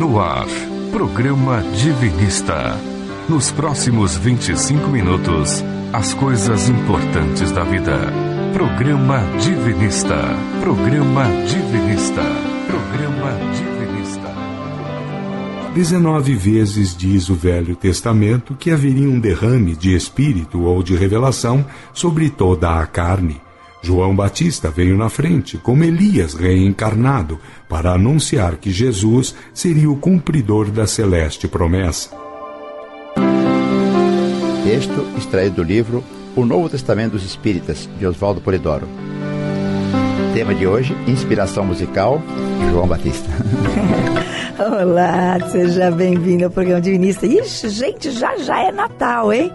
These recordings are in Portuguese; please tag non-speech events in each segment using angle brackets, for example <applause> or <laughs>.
no ar. Programa Divinista. Nos próximos 25 minutos, as coisas importantes da vida. Programa Divinista. Programa Divinista. Programa Divinista. Dezenove vezes diz o Velho Testamento que haveria um derrame de espírito ou de revelação sobre toda a carne. João Batista veio na frente, como Elias reencarnado, para anunciar que Jesus seria o cumpridor da celeste promessa. Texto extraído do livro O Novo Testamento dos Espíritas, de Oswaldo Polidoro. Tema de hoje: inspiração musical, João Batista. <laughs> Olá, seja bem-vindo ao programa Divinista. Ixi, gente, já já é Natal, hein?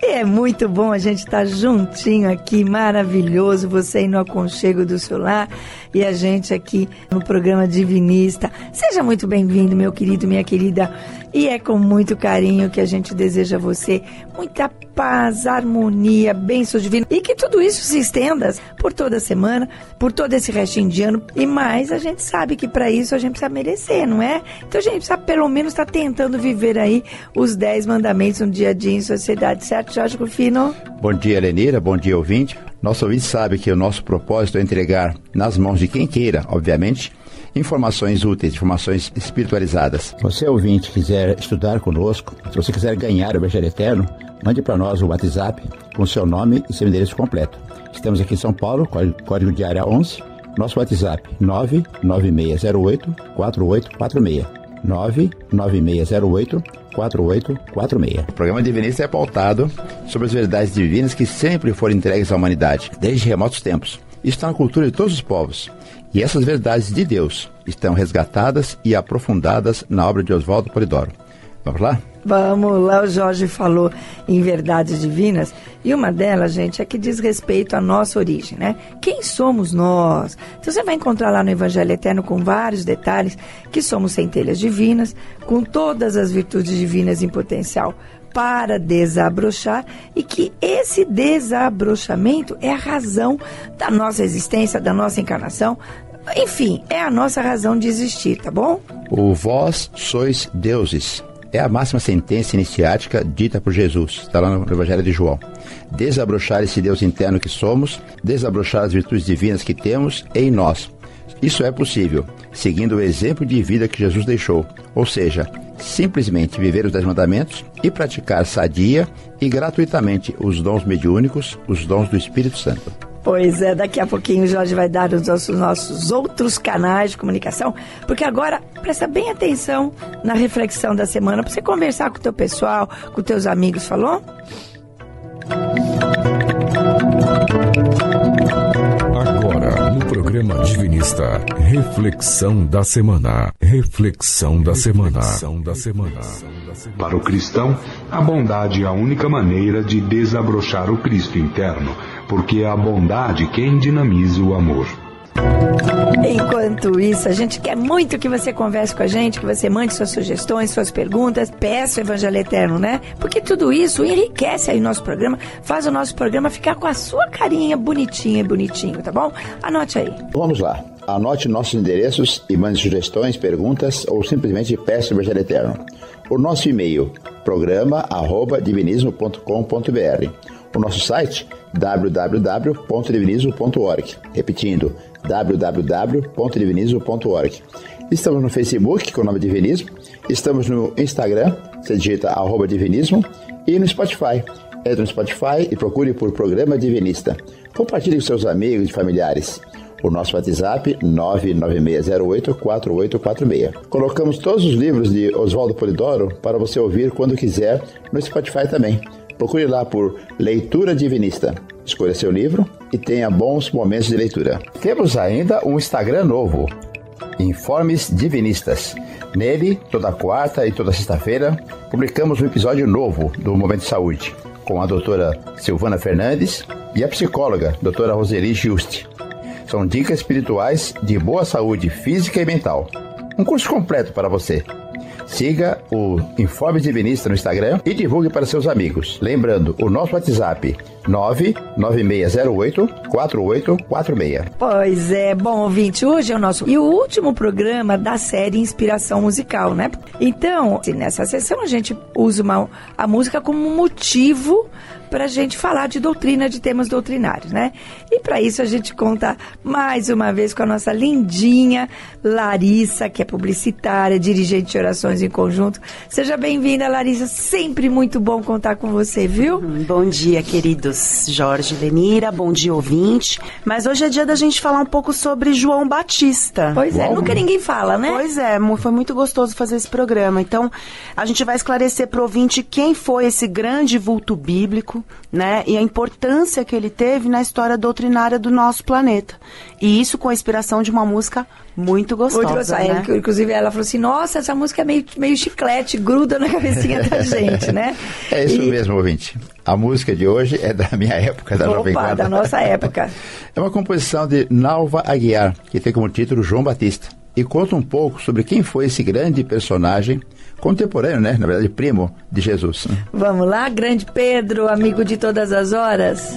É muito bom a gente estar juntinho aqui, maravilhoso, você aí no aconchego do seu lar e a gente aqui no programa Divinista. Seja muito bem-vindo, meu querido, minha querida. E é com muito carinho que a gente deseja a você muita paz, harmonia, bênção divina e que tudo isso se estenda por toda a semana, por todo esse restinho de ano. E mais, a gente sabe que para isso a gente precisa merecer, não é? Então a gente precisa pelo menos estar tá tentando viver aí os 10 mandamentos no dia a dia em sociedade, certo, Jorge Rufino? Bom dia, Lenira. Bom dia, ouvinte. Nosso ouvinte sabe que o nosso propósito é entregar nas mãos de quem queira, obviamente, informações úteis, informações espiritualizadas. Você ouvinte quiser estudar conosco, se você quiser ganhar o Evangelho Eterno, mande para nós o WhatsApp com seu nome e seu endereço completo. Estamos aqui em São Paulo, código de área 11, nosso WhatsApp 99608 4846. 99608 4846. O programa Divinista é pautado sobre as verdades divinas que sempre foram entregues à humanidade, desde remotos tempos. Está na cultura de todos os povos. E essas verdades de Deus estão resgatadas e aprofundadas na obra de Oswaldo Polidoro. Vamos lá? Vamos lá, o Jorge falou em verdades divinas, e uma delas, gente, é que diz respeito à nossa origem, né? Quem somos nós? Então você vai encontrar lá no Evangelho Eterno com vários detalhes que somos centelhas divinas, com todas as virtudes divinas em potencial para desabrochar e que esse desabrochamento é a razão da nossa existência, da nossa encarnação, enfim, é a nossa razão de existir, tá bom? O vós sois deuses. É a máxima sentença iniciática dita por Jesus, está lá no Evangelho de João. Desabrochar esse Deus interno que somos, desabrochar as virtudes divinas que temos em nós. Isso é possível, seguindo o exemplo de vida que Jesus deixou, ou seja, simplesmente viver os Dez Mandamentos e praticar sadia e gratuitamente os dons mediúnicos, os dons do Espírito Santo. Pois é, daqui a pouquinho o Jorge vai dar os nossos, nossos outros canais de comunicação, porque agora presta bem atenção na reflexão da semana para você conversar com o teu pessoal, com teus amigos, falou? Agora, no programa Divinista, reflexão da semana. Reflexão da semana. Reflexão da semana. Para o cristão, a bondade é a única maneira de desabrochar o Cristo interno porque é a bondade quem dinamiza o amor. Enquanto isso, a gente quer muito que você converse com a gente, que você mande suas sugestões, suas perguntas, peça o Evangelho Eterno, né? Porque tudo isso enriquece aí o nosso programa, faz o nosso programa ficar com a sua carinha bonitinha e bonitinho, tá bom? Anote aí. Vamos lá. Anote nossos endereços e mande sugestões, perguntas ou simplesmente peça o Evangelho Eterno. O nosso e-mail, programa.divinismo.com.br o nosso site www.divinismo.org. Repetindo, www.divinismo.org. Estamos no Facebook com o nome Divinismo, estamos no Instagram, você digita arroba Divinismo, e no Spotify. Entre no Spotify e procure por Programa Divinista. Compartilhe com seus amigos e familiares. O nosso WhatsApp 996084846. Colocamos todos os livros de Oswaldo Polidoro para você ouvir quando quiser no Spotify também. Procure lá por Leitura Divinista. Escolha seu livro e tenha bons momentos de leitura. Temos ainda um Instagram novo, Informes Divinistas. Nele, toda quarta e toda sexta-feira, publicamos um episódio novo do Momento de Saúde, com a doutora Silvana Fernandes e a psicóloga, doutora Roseli Juste. São dicas espirituais de boa saúde física e mental. Um curso completo para você. Siga o Informe Divinista no Instagram e divulgue para seus amigos. Lembrando, o nosso WhatsApp 99608 4846. Pois é, bom ouvinte, hoje é o nosso e o último programa da série Inspiração Musical, né? Então, nessa sessão a gente usa uma, a música como motivo para a gente falar de doutrina, de temas doutrinários, né? E para isso a gente conta mais uma vez com a nossa lindinha Larissa, que é publicitária, dirigente de orações em conjunto. Seja bem-vinda, Larissa. Sempre muito bom contar com você, viu? Uhum. Bom dia, queridos Jorge Lenira. Bom dia, ouvinte. Mas hoje é dia da gente falar um pouco sobre João Batista. Pois é, nunca ninguém fala, né? Pois é, foi muito gostoso fazer esse programa. Então, a gente vai esclarecer para o ouvinte quem foi esse grande vulto bíblico né? E a importância que ele teve na história doutrinária do nosso planeta. E isso com a inspiração de uma música muito gostosa. Muito gostosa. Né? inclusive, ela falou assim: nossa, essa música é meio, meio chiclete, gruda na cabecinha da <laughs> gente, né? É isso e... mesmo, ouvinte. A música de hoje é da minha <laughs> época, da Opa, Jovem Guarda. da nossa época. <laughs> É uma composição de Nalva Aguiar, que tem como título João Batista. E conta um pouco sobre quem foi esse grande personagem contemporâneo, né? Na verdade, primo de Jesus. Né? Vamos lá, grande Pedro, amigo de todas as horas.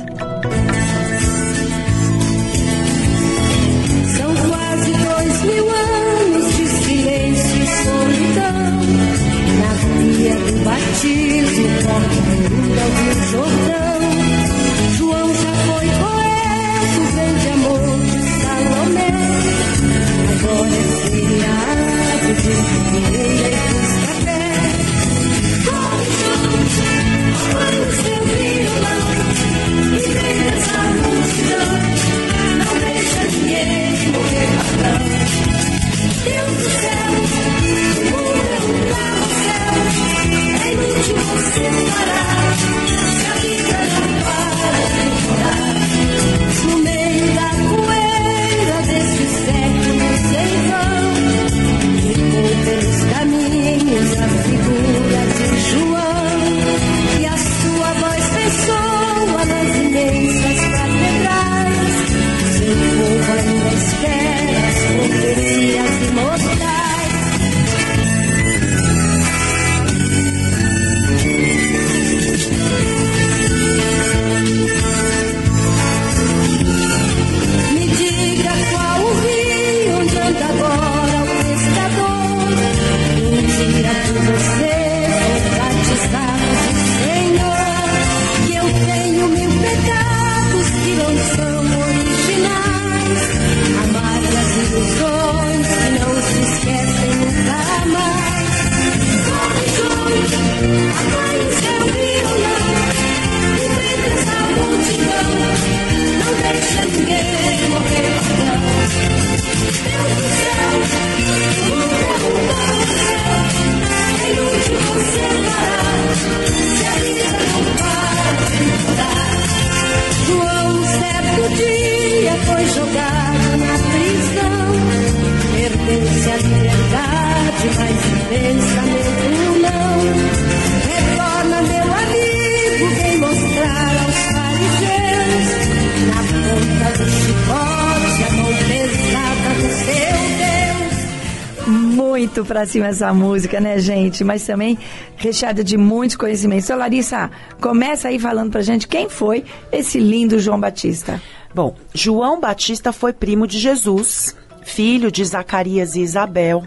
Pra cima essa música, né, gente? Mas também recheada de muitos conhecimentos. Então, Larissa, começa aí falando pra gente quem foi esse lindo João Batista. Bom, João Batista foi primo de Jesus, filho de Zacarias e Isabel.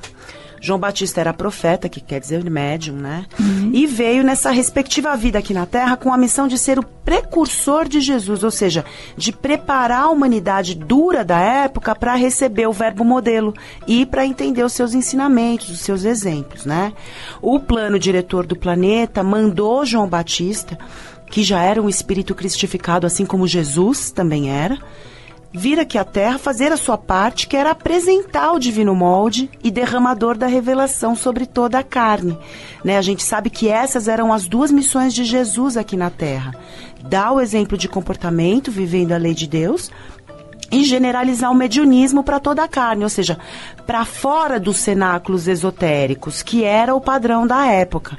João Batista era profeta, que quer dizer médium, né? Uhum. E veio nessa respectiva vida aqui na Terra com a missão de ser o precursor de Jesus, ou seja, de preparar a humanidade dura da época para receber o verbo modelo e para entender os seus ensinamentos, os seus exemplos, né? O plano diretor do planeta mandou João Batista, que já era um espírito cristificado, assim como Jesus também era, vir aqui à Terra fazer a sua parte, que era apresentar o divino molde e derramador da revelação sobre toda a carne. Né? A gente sabe que essas eram as duas missões de Jesus aqui na Terra: dar o exemplo de comportamento, vivendo a lei de Deus, e generalizar o mediunismo para toda a carne, ou seja, para fora dos cenáculos esotéricos, que era o padrão da época.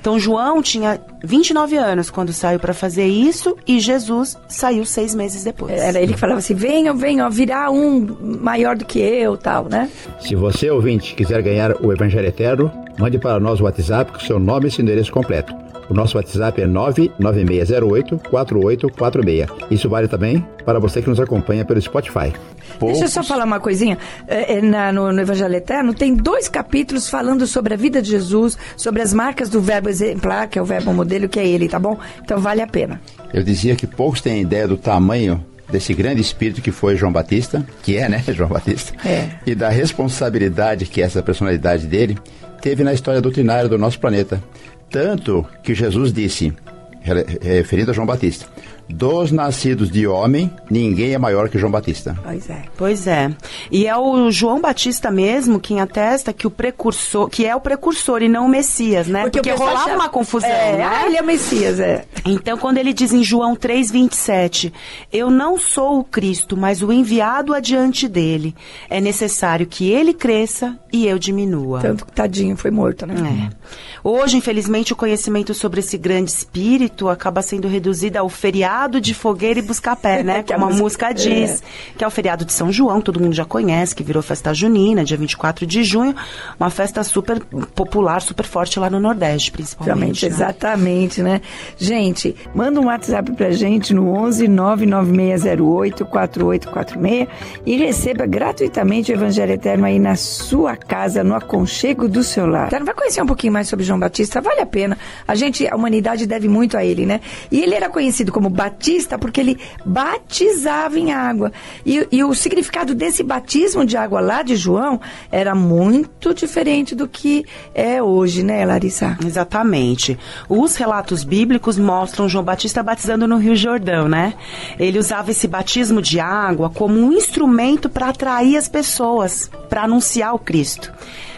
Então João tinha 29 anos quando saiu para fazer isso e Jesus saiu seis meses depois. Era ele que falava assim: venham, venham, virá um maior do que eu, tal, né? Se você, ouvinte, quiser ganhar o Evangelho Eterno, Mande para nós o WhatsApp com seu nome e seu endereço completo. O nosso WhatsApp é 99608-4846. Isso vale também para você que nos acompanha pelo Spotify. Deixa eu só falar uma coisinha. É, é, na- no, no Evangelho Eterno tem dois capítulos falando sobre a vida de Jesus, sobre as marcas do verbo exemplar, que é o verbo modelo, que é ele, tá bom? Então vale a pena. Eu dizia que poucos têm ideia do tamanho desse grande espírito que foi João Batista, que é, né, <laughs> João Batista, É. e da responsabilidade que essa personalidade dele teve na história doutrinária do nosso planeta. Tanto que Jesus disse, re- referindo a João Batista, dos nascidos de homem, ninguém é maior que João Batista. Pois é. Pois é. E é o João Batista mesmo quem atesta que o precursor, que é o precursor e não o Messias, né? Porque, pessoal rolava achava- uma confusão, é, né? Ah, ele é o Messias, é. Então, quando ele diz em João 3,27, eu não sou o Cristo, mas o enviado adiante dele, é necessário que ele cresça e eu diminua. Tanto que tadinho foi morto, né? É. Hoje, infelizmente, o conhecimento sobre esse grande espírito acaba sendo reduzido ao feriado de fogueira e buscar-pé, né? <laughs> Como a música- música diz. Que é o feriado de São João, todo mundo já conhece, que virou festa junina, dia 24 de junho. Uma festa super popular, super forte lá no Nordeste, principalmente. Exatamente, né? exatamente, né? Gente, manda um WhatsApp pra gente no 11 99608 4846 e receba gratuitamente o Evangelho Eterno aí na sua casa, no aconchego do seu lar. Então, vai conhecer um pouquinho mais sobre João Batista, vale a pena. A gente, a humanidade deve muito a ele, né? E ele era conhecido como Batista porque ele batizava em água. E, e o significado desse batismo de água lá de João era muito diferente do que é hoje, né, Larissa? Exatamente. Os relatos bíblicos mostram João Batista batizando no Rio Jordão, né? Ele usava esse batismo de água como um instrumento para atrair as pessoas, para anunciar o Cristo.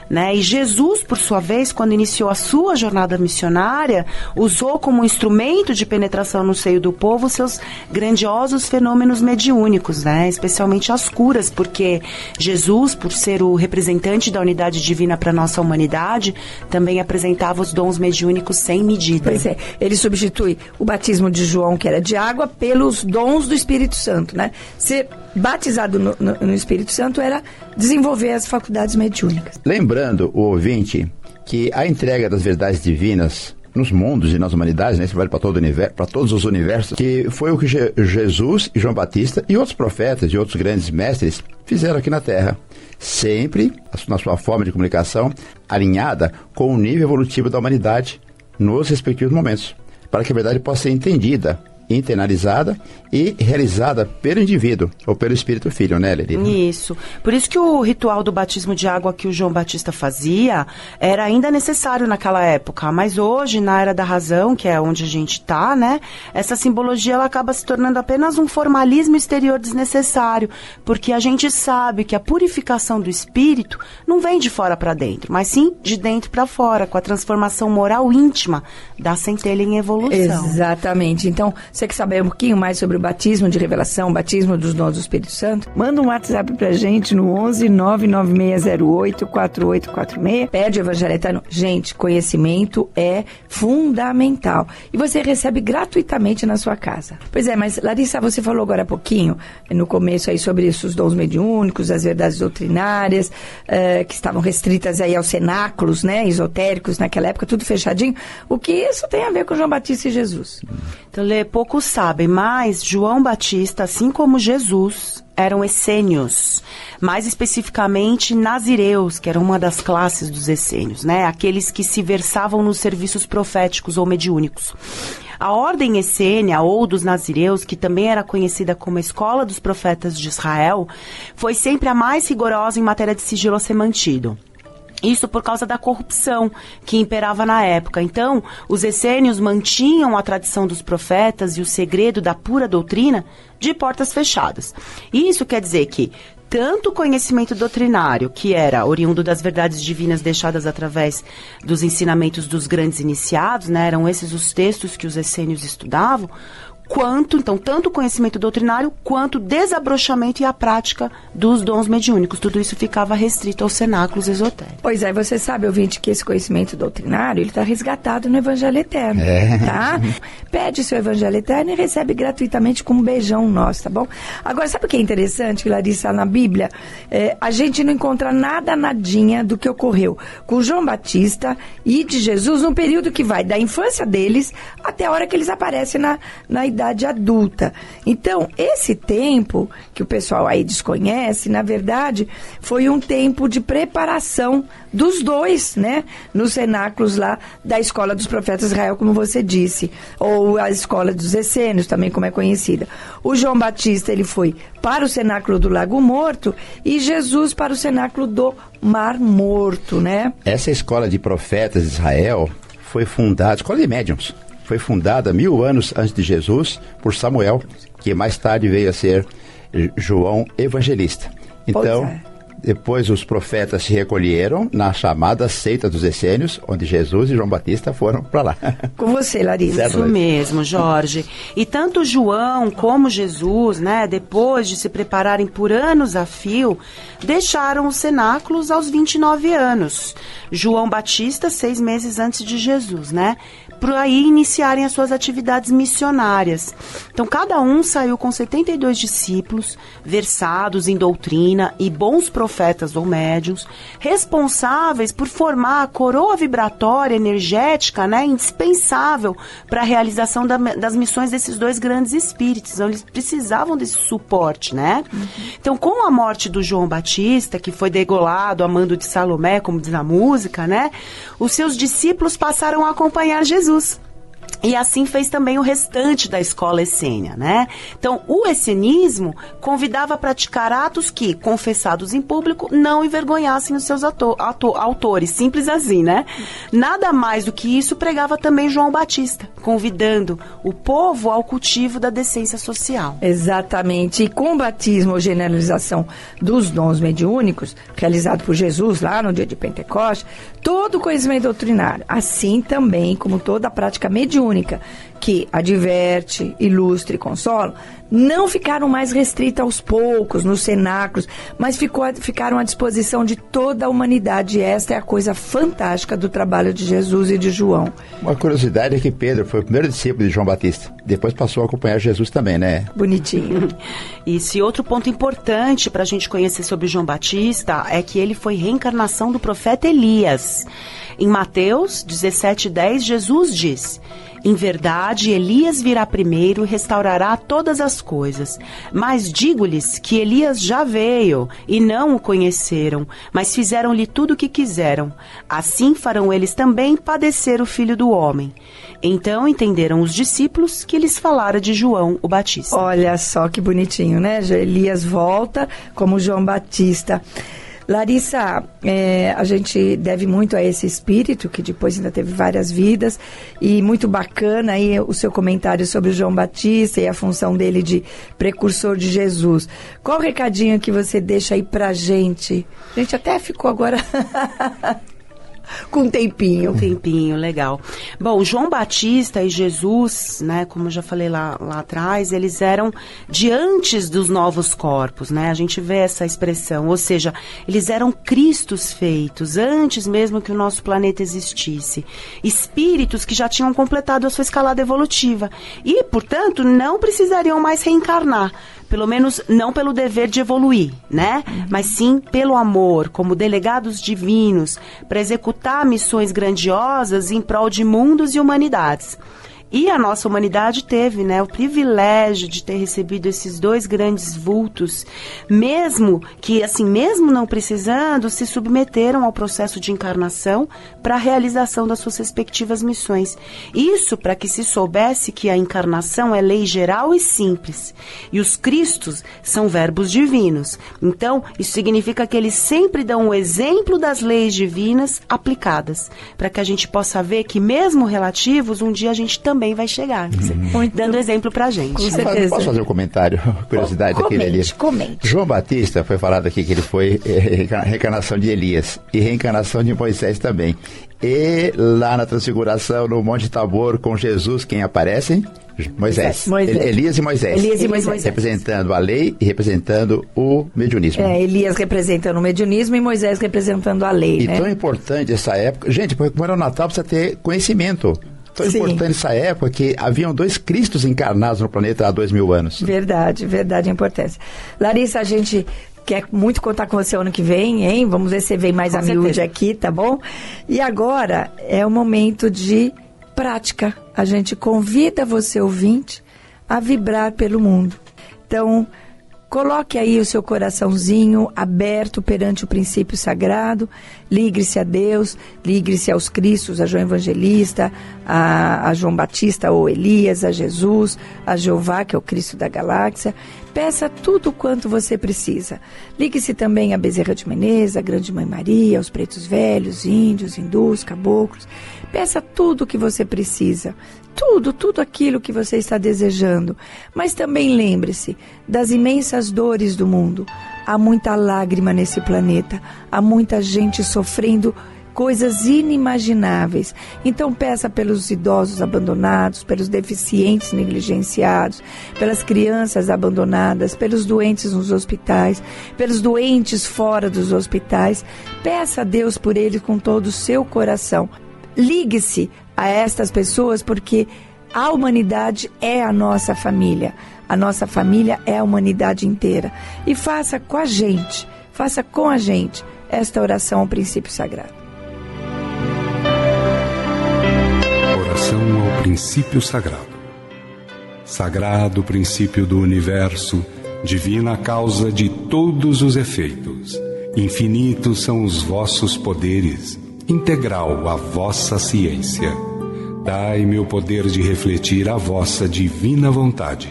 Né? E Jesus, por sua vez, quando iniciou a sua jornada missionária, usou como instrumento de penetração no seio do povo seus grandiosos fenômenos mediúnicos, né? especialmente as curas, porque Jesus, por ser o representante da unidade divina para nossa humanidade, também apresentava os dons mediúnicos sem medida. Pois é, ele substitui o batismo de João, que era de água, pelos dons do Espírito Santo, né? Ser batizado no, no- no Espírito Santo era desenvolver as faculdades mediúnicas. Lembrando o ouvinte que a entrega das verdades divinas nos mundos e nas humanidades, né, isso vale para todo universo, para todos os universos, que foi o que Je- Jesus e João Batista e outros profetas e outros grandes mestres fizeram aqui na Terra, sempre na sua forma de comunicação alinhada com o nível evolutivo da humanidade nos respectivos momentos, para que a verdade possa ser entendida, internalizada e realizada pelo indivíduo ou pelo Espírito Filho, né, Lili? Isso. Por isso que o ritual do batismo de água que o João Batista fazia era ainda necessário naquela época, mas hoje, na era da razão, que é onde a gente está, né, essa simbologia ela acaba se tornando apenas um formalismo exterior desnecessário, porque a gente sabe que a purificação do espírito não vem de fora para dentro, mas sim de dentro para fora, com a transformação moral íntima da centelha em evolução. Exatamente. Então, você quer saber um pouquinho mais sobre o batismo de revelação, o batismo dos dons do Espírito Santo? Manda um WhatsApp pra gente no 11 99608 4846. Pede o Evangelho Eterno. Gente, conhecimento é fundamental. E você recebe gratuitamente na sua casa. Pois é, mas Larissa, você falou agora há pouquinho, no começo aí, sobre esses dons mediúnicos, as verdades doutrinárias, eh, que estavam restritas aí aos cenáculos, né, esotéricos naquela época, tudo fechadinho. O que isso tem a ver com João Batista e Jesus? Então, Lê, poucos sabem, mas João Batista, assim como Jesus, eram essênios. Mais especificamente, nazireus, que eram uma das classes dos essênios, né? Aqueles que se versavam nos serviços proféticos ou mediúnicos. A ordem essênia, ou dos nazireus, que também era conhecida como a Escola dos Profetas de Israel, foi sempre a mais rigorosa em matéria de sigilo a ser mantido. Isso por causa da corrupção que imperava na época. Então, os essênios mantinham a tradição dos profetas e o segredo da pura doutrina de portas fechadas. Isso quer dizer que tanto o conhecimento doutrinário, que era oriundo das verdades divinas deixadas através dos ensinamentos dos grandes iniciados, né, eram esses os textos que os essênios estudavam, quanto, então, tanto o conhecimento doutrinário quanto o desabrochamento e a prática dos dons mediúnicos. Tudo isso ficava restrito aos cenáculos esotéricos. Pois é, você sabe, ouvinte, que esse conhecimento doutrinário, ele está resgatado no Evangelho Eterno, É. tá? <laughs> Pede seu Evangelho Eterno e recebe gratuitamente com um beijão nosso, tá bom? Agora, sabe o que é interessante, Larissa, na Bíblia? É, a gente não encontra nada, nadinha do que ocorreu com João Batista e de Jesus num período que vai da infância deles até a hora que eles aparecem na, na idade adulta. Então, esse tempo que o pessoal aí desconhece, na verdade, foi um tempo de preparação dos dois, né? Nos cenáculos lá da Escola dos Profetas Israel, como você disse, ou a Escola dos Essênios, também como é conhecida. O João Batista, ele foi para o cenáculo do Lago Morto e Jesus para o cenáculo do Mar Morto, né? Essa escola de profetas de Israel foi fundada, escola de médiums, foi fundada mil anos antes de Jesus por Samuel, que mais tarde veio a ser eh, João Evangelista. Então, é. depois os profetas se recolheram na chamada seita dos essênios, onde Jesus e João Batista foram para lá. Com você, Larissa. Certo. Isso mesmo, Jorge. E tanto João como Jesus, né, depois de se prepararem por anos a fio, deixaram os cenáculos aos 29 anos. João Batista, seis meses antes de Jesus, né? Por aí iniciarem as suas atividades missionárias. Então, cada um saiu com 72 discípulos, versados em doutrina e bons profetas ou médiums, responsáveis por formar a coroa vibratória energética, né, indispensável para a realização da- das missões desses dois grandes espíritos. Então, eles precisavam desse suporte, né? Então, com a morte do João Batista, que foi degolado a mando de Salomé, como diz a música, né, os seus discípulos passaram a acompanhar Jesus. Jesus. E assim fez também o restante da escola essênia, né? Então, o essenismo convidava a praticar atos que, confessados em público, não envergonhassem os seus ato- ato- autores. Simples assim, né? Nada mais do que isso pregava também João Batista, convidando o povo ao cultivo da decência social. Exatamente. E com o batismo ou generalização dos dons mediúnicos, realizado por Jesus lá no dia de Pentecostes, todo o conhecimento doutrinário, assim também como toda a prática mediúnica, única que adverte, ilustra e consola, não ficaram mais restritas aos poucos, nos cenáculos, mas ficou, ficaram à disposição de toda a humanidade. E esta é a coisa fantástica do trabalho de Jesus e de João. Uma curiosidade é que Pedro foi o primeiro discípulo de João Batista. Depois passou a acompanhar Jesus também, né? Bonitinho. <laughs> E outro ponto importante para a gente conhecer sobre João Batista é que ele foi reencarnação do profeta Elias. Em Mateus 17,10, Jesus diz: Em verdade, Elias virá primeiro e restaurará todas as coisas. Mas digo-lhes que Elias já veio e não o conheceram, mas fizeram-lhe tudo o que quiseram. Assim farão eles também padecer o filho do homem. Então entenderam os discípulos que lhes falara de João o Batista. Olha só que bonitinho, né? Elias volta como João Batista. Larissa, é, a gente deve muito a esse espírito, que depois ainda teve várias vidas, e muito bacana aí o seu comentário sobre o João Batista e a função dele de precursor de Jesus. Qual o recadinho que você deixa aí pra gente? A gente até ficou agora <laughs> com um tempinho. Um tempinho, legal. Bom, João Batista e Jesus, né, como eu já falei lá, lá atrás, eles eram de antes dos novos corpos, né? A gente vê essa expressão, ou seja, eles eram Cristos feitos, antes mesmo que o nosso planeta existisse. Espíritos que já tinham completado a sua escalada evolutiva e, portanto, não precisariam mais reencarnar. Pelo menos não pelo dever de evoluir, né? Mas sim pelo amor, como delegados divinos, para executar missões grandiosas em prol de mundos e humanidades. E a nossa humanidade teve, né, o privilégio de ter recebido esses dois grandes vultos, mesmo que, assim, mesmo não precisando, se submeteram ao processo de encarnação para a realização das suas respectivas missões. Isso para que se soubesse que a encarnação é lei geral e simples, e os Cristos são verbos divinos. Então, isso significa que eles sempre dão o exemplo das leis divinas aplicadas, para que a gente possa ver que, mesmo relativos, um dia a gente também também vai chegar. Dando exemplo pra gente. Com Posso- certeza. Posso fazer um comentário? <laughs> Curiosidade aqui, Comente, Elias. comente. João Batista foi falado aqui que ele foi reenca- reencarnação de Elias e reencarnação de Moisés também. E lá na Transfiguração, no Monte Tabor, com Jesus, quem aparece? Moisés. Moisés. El- Elias e Moisés. Elias e Moisés. Representando a lei e representando o mediunismo. É, Elias representando o mediunismo e Moisés representando a lei, E né? tão importante essa época. Gente, porque como era o Natal, precisa ter conhecimento. Tão Sim. importante essa época que haviam dois Cristos encarnados no planeta há dois mil anos. Verdade, verdade, a importância. Larissa, a gente quer muito contar com você ano que vem, hein? Vamos ver se você vem mais Com a miúde aqui, tá bom? E agora é o momento de prática. A gente convida você, ouvinte, a vibrar pelo mundo. Então, Coloque aí o seu coraçãozinho aberto perante o princípio sagrado, ligre-se a Deus, ligre-se aos Cristos, a João Evangelista, a, a João Batista ou Elias, a Jesus, a Jeová, que é o Cristo da galáxia. Peça tudo quanto você precisa. Ligue-se também a Bezerra de Menezes, a Grande Mãe Maria, aos pretos velhos, índios, hindus, caboclos. Peça tudo o que você precisa tudo, tudo aquilo que você está desejando. Mas também lembre-se das imensas dores do mundo. Há muita lágrima nesse planeta, há muita gente sofrendo coisas inimagináveis. Então peça pelos idosos abandonados, pelos deficientes negligenciados, pelas crianças abandonadas, pelos doentes nos hospitais, pelos doentes fora dos hospitais. Peça a Deus por eles com todo o seu coração. Ligue-se a estas pessoas porque a humanidade é a nossa família. A nossa família é a humanidade inteira. E faça com a gente, faça com a gente esta oração ao princípio sagrado. Oração ao princípio sagrado. Sagrado princípio do universo, divina causa de todos os efeitos. Infinitos são os vossos poderes, integral a vossa ciência. Dai-me o poder de refletir a vossa divina vontade.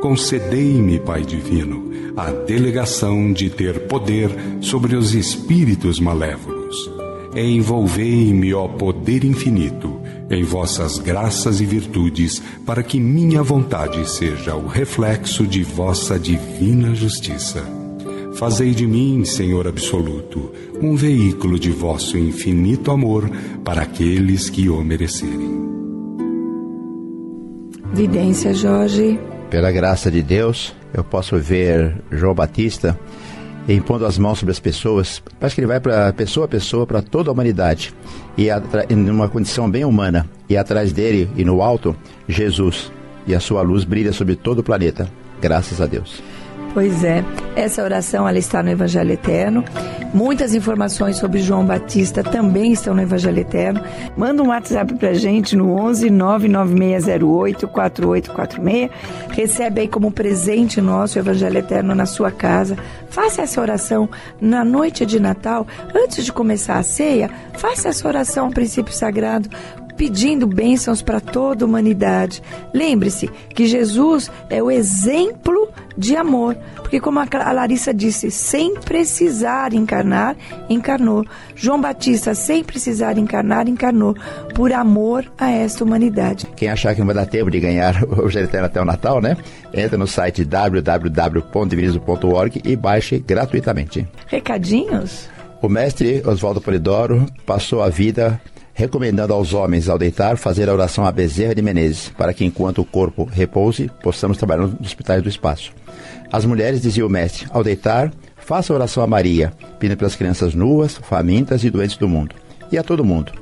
Concedei-me, Pai Divino, a delegação de ter poder sobre os espíritos malévolos. Envolvei-me, ó poder infinito, em vossas graças e virtudes, para que minha vontade seja o reflexo de vossa divina justiça. Fazei de mim, Senhor absoluto, um veículo de vosso infinito amor para aqueles que o merecerem. Vidência, Jorge. Pela graça de Deus, eu posso ver João Batista impondo as mãos sobre as pessoas. Parece que ele vai para pessoa a pessoa, para toda a humanidade. E atra- em uma condição bem humana. E atrás dele e no alto, Jesus. E a sua luz brilha sobre todo o planeta. Graças a Deus. Pois é, essa oração ela está no Evangelho Eterno. Muitas informações sobre João Batista também estão no Evangelho Eterno. Manda um WhatsApp pra gente no 11 99608 4846. Recebe aí como presente nosso o Evangelho Eterno na sua casa. Faça essa oração na noite de Natal, antes de começar a ceia. Faça essa oração ao princípio sagrado pedindo bênçãos para toda a humanidade. Lembre-se que Jesus é o exemplo de amor, porque como a Larissa disse, sem precisar encarnar, encarnou. João Batista, sem precisar encarnar, encarnou, por amor a esta humanidade. Quem achar que não vai dar tempo de ganhar <laughs> o Eterno até o Natal, né? Entra no site www.divinismo.org e baixe gratuitamente. Recadinhos? O mestre Oswaldo Polidoro passou a vida recomendando aos homens, ao deitar, fazer a oração à Bezerra de Menezes, para que enquanto o corpo repouse, possamos trabalhar nos hospitais do espaço. As mulheres, dizia o mestre, ao deitar, faça a oração a Maria, pedindo pelas crianças nuas, famintas e doentes do mundo, e a todo mundo.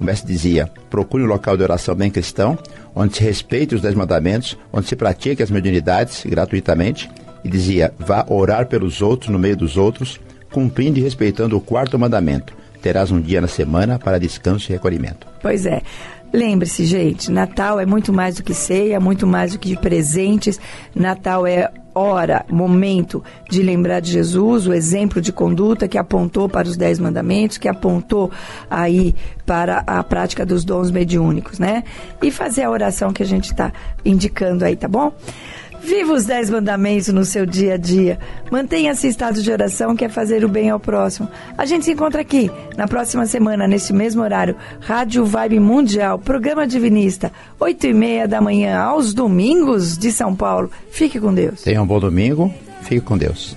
O mestre dizia, procure um local de oração bem cristão, onde se respeite os dez mandamentos, onde se pratique as mediunidades gratuitamente, e dizia, vá orar pelos outros no meio dos outros, cumprindo e respeitando o quarto mandamento. Terás um dia na semana para descanso e recolhimento. Pois é. Lembre-se, gente, Natal é muito mais do que ceia, muito mais do que presentes. Natal é hora, momento de lembrar de Jesus, o exemplo de conduta que apontou para os dez mandamentos, que apontou aí para a prática dos dons mediúnicos, né? E fazer a oração que a gente está indicando aí, tá bom? Viva os dez mandamentos no seu dia a dia. Mantenha-se em estado de oração, que é fazer o bem ao próximo. A gente se encontra aqui na próxima semana, neste mesmo horário. Rádio Vibe Mundial, programa Divinista, oito e meia da manhã, aos domingos de São Paulo. Fique com Deus. Tenha um bom domingo. Fique com Deus.